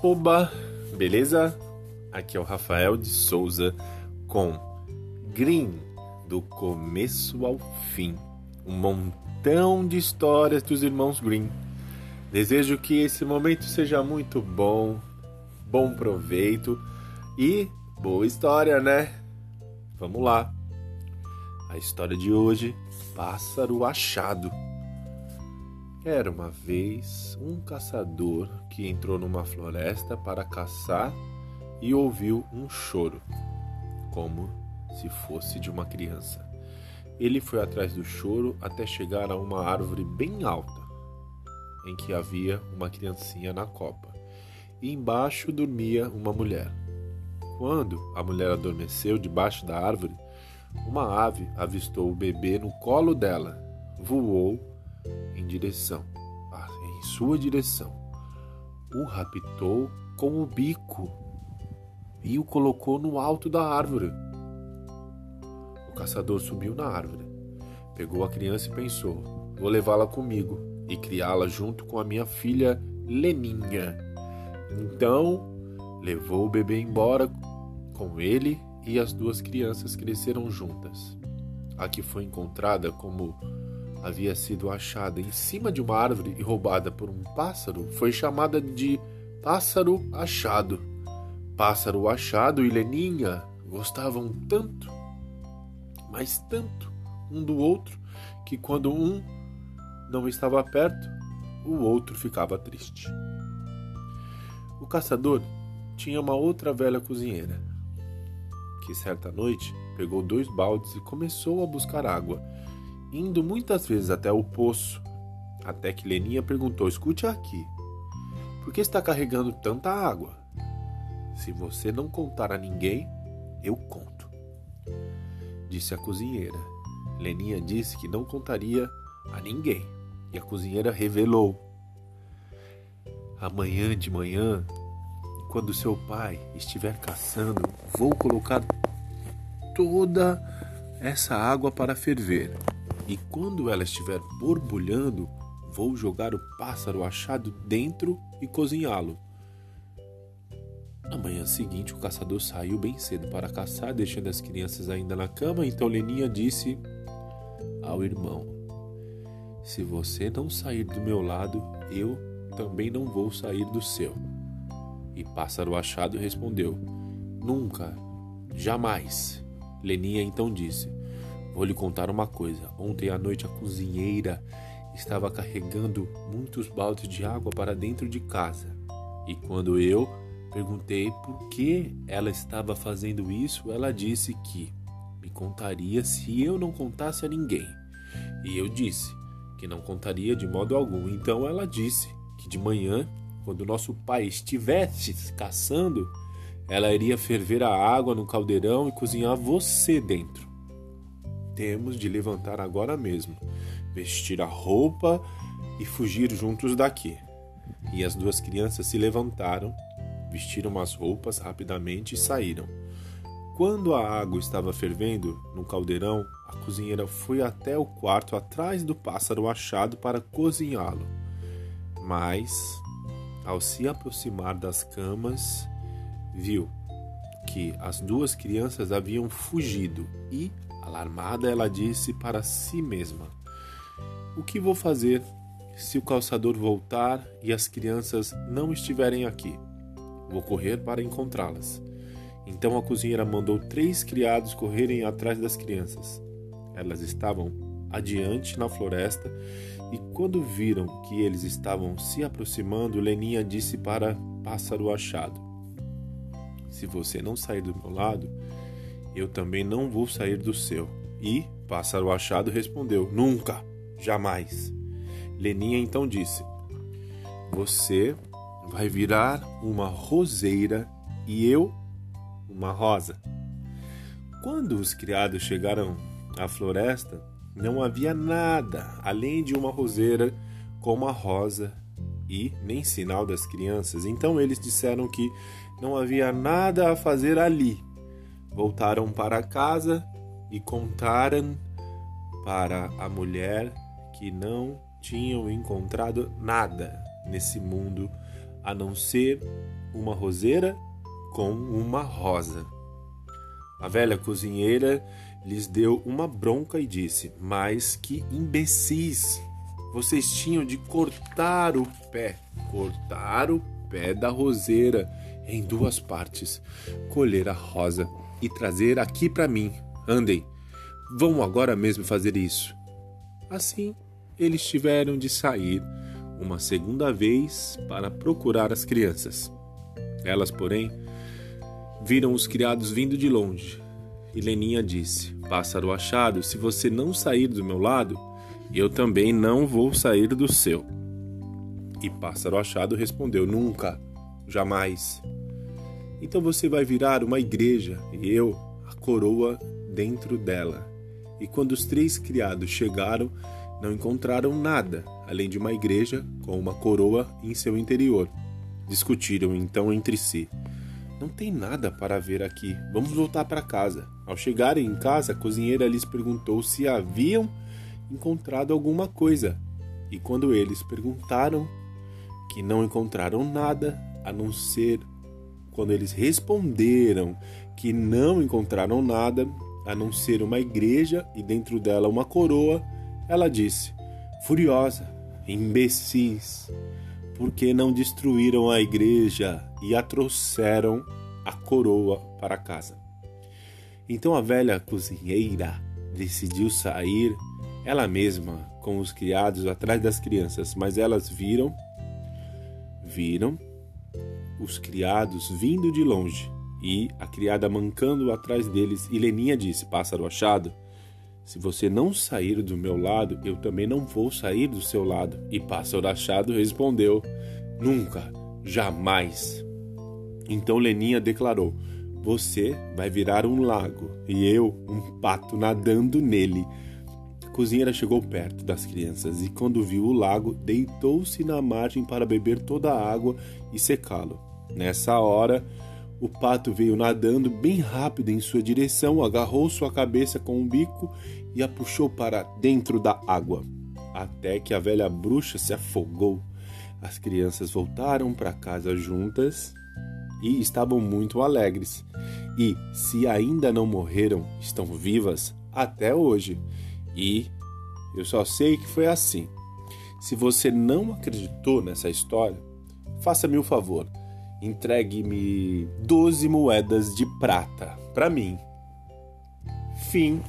Oba, beleza? Aqui é o Rafael de Souza com Green, do começo ao fim. Um montão de histórias dos irmãos Green. Desejo que esse momento seja muito bom, bom proveito e boa história, né? Vamos lá. A história de hoje: Pássaro Achado. Era uma vez um caçador que entrou numa floresta para caçar e ouviu um choro, como se fosse de uma criança. Ele foi atrás do choro até chegar a uma árvore bem alta, em que havia uma criancinha na copa, e embaixo dormia uma mulher. Quando a mulher adormeceu debaixo da árvore, uma ave avistou o bebê no colo dela, voou em direção, em sua direção. O raptou com o bico e o colocou no alto da árvore. O caçador subiu na árvore, pegou a criança e pensou: vou levá-la comigo e criá-la junto com a minha filha Leninha. Então, levou o bebê embora com ele e as duas crianças cresceram juntas. A que foi encontrada como havia sido achada em cima de uma árvore e roubada por um pássaro foi chamada de pássaro achado. Pássaro achado e Leninha gostavam tanto, mas tanto um do outro, que quando um não estava perto, o outro ficava triste. O caçador tinha uma outra velha cozinheira, que certa noite pegou dois baldes e começou a buscar água indo muitas vezes até o poço, até que Leninha perguntou: Escute aqui, por que está carregando tanta água? Se você não contar a ninguém, eu conto. Disse a cozinheira. Leninha disse que não contaria a ninguém, e a cozinheira revelou. Amanhã de manhã, quando seu pai estiver caçando, vou colocar toda essa água para ferver e quando ela estiver borbulhando, vou jogar o pássaro achado dentro e cozinhá-lo. Na manhã seguinte, o caçador saiu bem cedo para caçar, deixando as crianças ainda na cama. Então Leninha disse ao irmão: Se você não sair do meu lado, eu também não vou sair do seu. E Pássaro Achado respondeu: Nunca, jamais. Leninha então disse: Vou lhe contar uma coisa. Ontem à noite a cozinheira estava carregando muitos baldes de água para dentro de casa. E quando eu perguntei por que ela estava fazendo isso, ela disse que me contaria se eu não contasse a ninguém. E eu disse que não contaria de modo algum. Então ela disse que de manhã, quando nosso pai estivesse caçando, ela iria ferver a água no caldeirão e cozinhar você dentro temos de levantar agora mesmo, vestir a roupa e fugir juntos daqui. E as duas crianças se levantaram, vestiram as roupas rapidamente e saíram. Quando a água estava fervendo no caldeirão, a cozinheira foi até o quarto atrás do pássaro achado para cozinhá-lo. Mas, ao se aproximar das camas, viu que as duas crianças haviam fugido e Alarmada, ela disse para si mesma: O que vou fazer se o calçador voltar e as crianças não estiverem aqui? Vou correr para encontrá-las. Então a cozinheira mandou três criados correrem atrás das crianças. Elas estavam adiante na floresta e quando viram que eles estavam se aproximando, Leninha disse para Pássaro Achado: Se você não sair do meu lado, eu também não vou sair do seu. E Pássaro Achado respondeu: Nunca, jamais. Leninha então disse: Você vai virar uma roseira e eu uma rosa. Quando os criados chegaram à floresta, não havia nada além de uma roseira com uma rosa e nem sinal das crianças. Então eles disseram que não havia nada a fazer ali Voltaram para casa e contaram para a mulher que não tinham encontrado nada nesse mundo a não ser uma roseira com uma rosa. A velha cozinheira lhes deu uma bronca e disse: Mas que imbecis! Vocês tinham de cortar o pé, cortar o pé da roseira em duas partes, colher a rosa e trazer aqui para mim. Andem, vão agora mesmo fazer isso. Assim, eles tiveram de sair uma segunda vez para procurar as crianças. Elas, porém, viram os criados vindo de longe. E Leninha disse: Pássaro achado, se você não sair do meu lado, eu também não vou sair do seu. E Pássaro achado respondeu: Nunca, jamais. Então você vai virar uma igreja e eu a coroa dentro dela. E quando os três criados chegaram, não encontraram nada além de uma igreja com uma coroa em seu interior. Discutiram então entre si: Não tem nada para ver aqui, vamos voltar para casa. Ao chegarem em casa, a cozinheira lhes perguntou se haviam encontrado alguma coisa. E quando eles perguntaram que não encontraram nada a não ser quando eles responderam que não encontraram nada a não ser uma igreja e dentro dela uma coroa, ela disse, furiosa: Imbecis, por que não destruíram a igreja e a trouxeram a coroa para casa? Então a velha cozinheira decidiu sair ela mesma com os criados atrás das crianças, mas elas viram viram os criados vindo de longe e a criada mancando atrás deles. E Leninha disse: Pássaro achado, se você não sair do meu lado, eu também não vou sair do seu lado. E Pássaro achado respondeu: Nunca, jamais. Então Leninha declarou: Você vai virar um lago e eu um pato nadando nele. A cozinheira chegou perto das crianças e, quando viu o lago, deitou-se na margem para beber toda a água e secá-lo. Nessa hora, o pato veio nadando bem rápido em sua direção, agarrou sua cabeça com um bico e a puxou para dentro da água, até que a velha bruxa se afogou. As crianças voltaram para casa juntas e estavam muito alegres. E, se ainda não morreram, estão vivas até hoje. E eu só sei que foi assim. Se você não acreditou nessa história, faça-me o favor entregue-me 12 moedas de prata para mim. Fim.